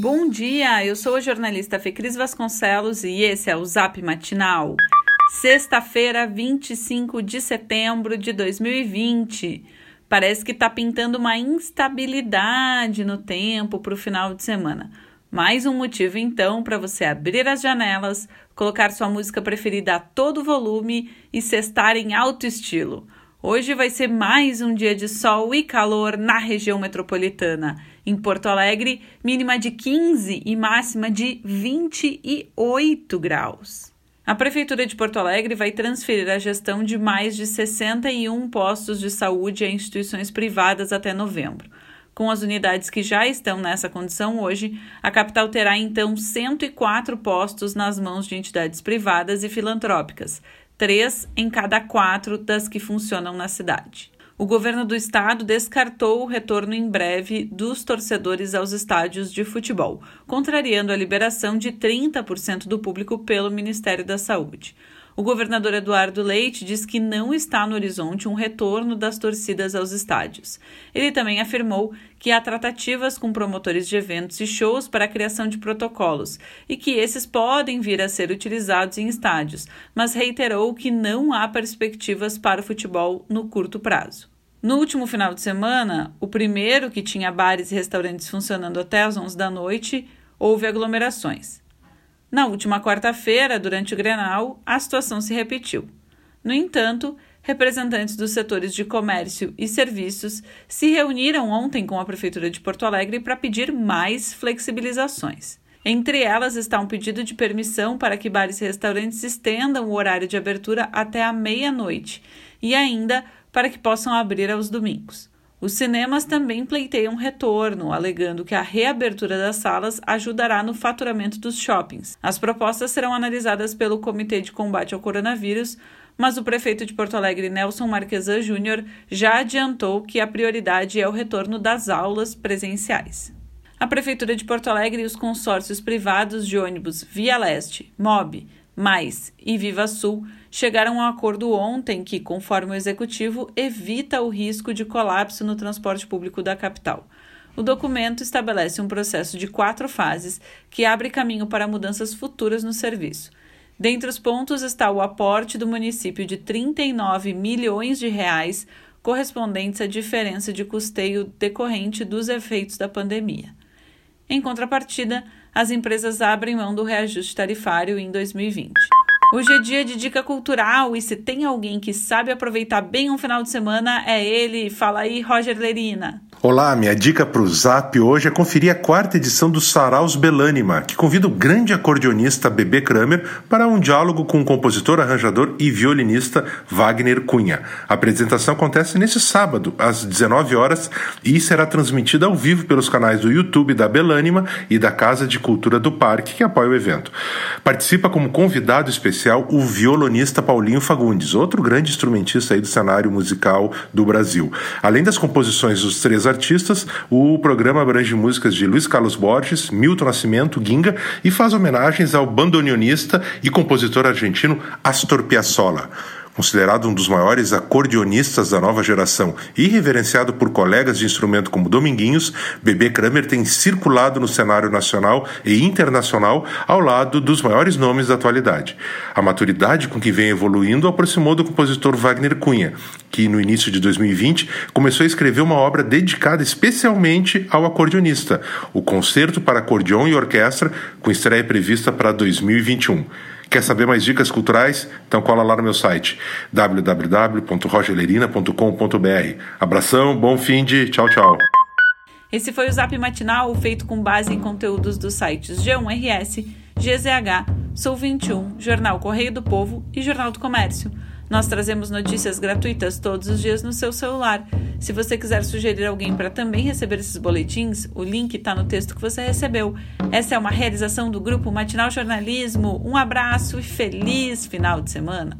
Bom dia, eu sou a jornalista Fecris Vasconcelos e esse é o Zap Matinal. Sexta-feira, 25 de setembro de 2020. Parece que está pintando uma instabilidade no tempo para o final de semana. Mais um motivo, então, para você abrir as janelas, colocar sua música preferida a todo volume e cestar em alto estilo. Hoje vai ser mais um dia de sol e calor na região metropolitana. Em Porto Alegre, mínima de 15 e máxima de 28 graus. A Prefeitura de Porto Alegre vai transferir a gestão de mais de 61 postos de saúde a instituições privadas até novembro. Com as unidades que já estão nessa condição hoje, a capital terá então 104 postos nas mãos de entidades privadas e filantrópicas, três em cada quatro das que funcionam na cidade. O governo do estado descartou o retorno em breve dos torcedores aos estádios de futebol, contrariando a liberação de 30% do público pelo Ministério da Saúde. O governador Eduardo Leite diz que não está no horizonte um retorno das torcidas aos estádios. Ele também afirmou que há tratativas com promotores de eventos e shows para a criação de protocolos e que esses podem vir a ser utilizados em estádios, mas reiterou que não há perspectivas para o futebol no curto prazo. No último final de semana, o primeiro que tinha bares e restaurantes funcionando até as 11 da noite, houve aglomerações. Na última quarta-feira, durante o Grenal, a situação se repetiu. No entanto, representantes dos setores de comércio e serviços se reuniram ontem com a Prefeitura de Porto Alegre para pedir mais flexibilizações. Entre elas está um pedido de permissão para que bares e restaurantes estendam o horário de abertura até a meia-noite e ainda para que possam abrir aos domingos. Os cinemas também pleiteiam retorno, alegando que a reabertura das salas ajudará no faturamento dos shoppings. As propostas serão analisadas pelo Comitê de Combate ao Coronavírus, mas o prefeito de Porto Alegre, Nelson Marquesan Júnior, já adiantou que a prioridade é o retorno das aulas presenciais. A Prefeitura de Porto Alegre e os consórcios privados de ônibus Via Leste, MOB, Mais e Viva Sul chegaram a um acordo ontem que, conforme o executivo, evita o risco de colapso no transporte público da capital. O documento estabelece um processo de quatro fases que abre caminho para mudanças futuras no serviço. Dentre os pontos está o aporte do município de 39 milhões de reais correspondentes à diferença de custeio decorrente dos efeitos da pandemia. Em contrapartida, as empresas abrem mão do reajuste tarifário em 2020. Hoje é dia de dica cultural e se tem alguém que sabe aproveitar bem um final de semana é ele. Fala aí, Roger Lerina. Olá, minha dica para o Zap hoje é conferir a quarta edição do Saraus Belânima, que convida o grande acordeonista Bebê Kramer para um diálogo com o compositor, arranjador e violinista Wagner Cunha. A apresentação acontece nesse sábado, às 19 horas, e será transmitida ao vivo pelos canais do YouTube da Belânima e da Casa de Cultura do Parque, que apoia o evento. Participa como convidado especial o violonista Paulinho Fagundes, outro grande instrumentista aí do cenário musical do Brasil. Além das composições dos três artistas, o programa abrange músicas de Luiz Carlos Borges, Milton Nascimento, Ginga e faz homenagens ao bandoneonista e compositor argentino Astor Piazzolla. Considerado um dos maiores acordeonistas da nova geração e reverenciado por colegas de instrumento como Dominguinhos, Bebê Kramer tem circulado no cenário nacional e internacional ao lado dos maiores nomes da atualidade. A maturidade com que vem evoluindo aproximou do compositor Wagner Cunha, que no início de 2020 começou a escrever uma obra dedicada especialmente ao acordeonista, o Concerto para Acordeon e Orquestra, com estreia prevista para 2021. Quer saber mais dicas culturais? Então cola lá no meu site www.rogelerina.com.br. Abração, bom fim de tchau, tchau. Esse foi o Zap Matinal, feito com base em conteúdos dos sites G1RS, GZH, Sou 21, Jornal Correio do Povo e Jornal do Comércio. Nós trazemos notícias gratuitas todos os dias no seu celular. Se você quiser sugerir alguém para também receber esses boletins, o link está no texto que você recebeu. Essa é uma realização do grupo Matinal Jornalismo. Um abraço e feliz final de semana.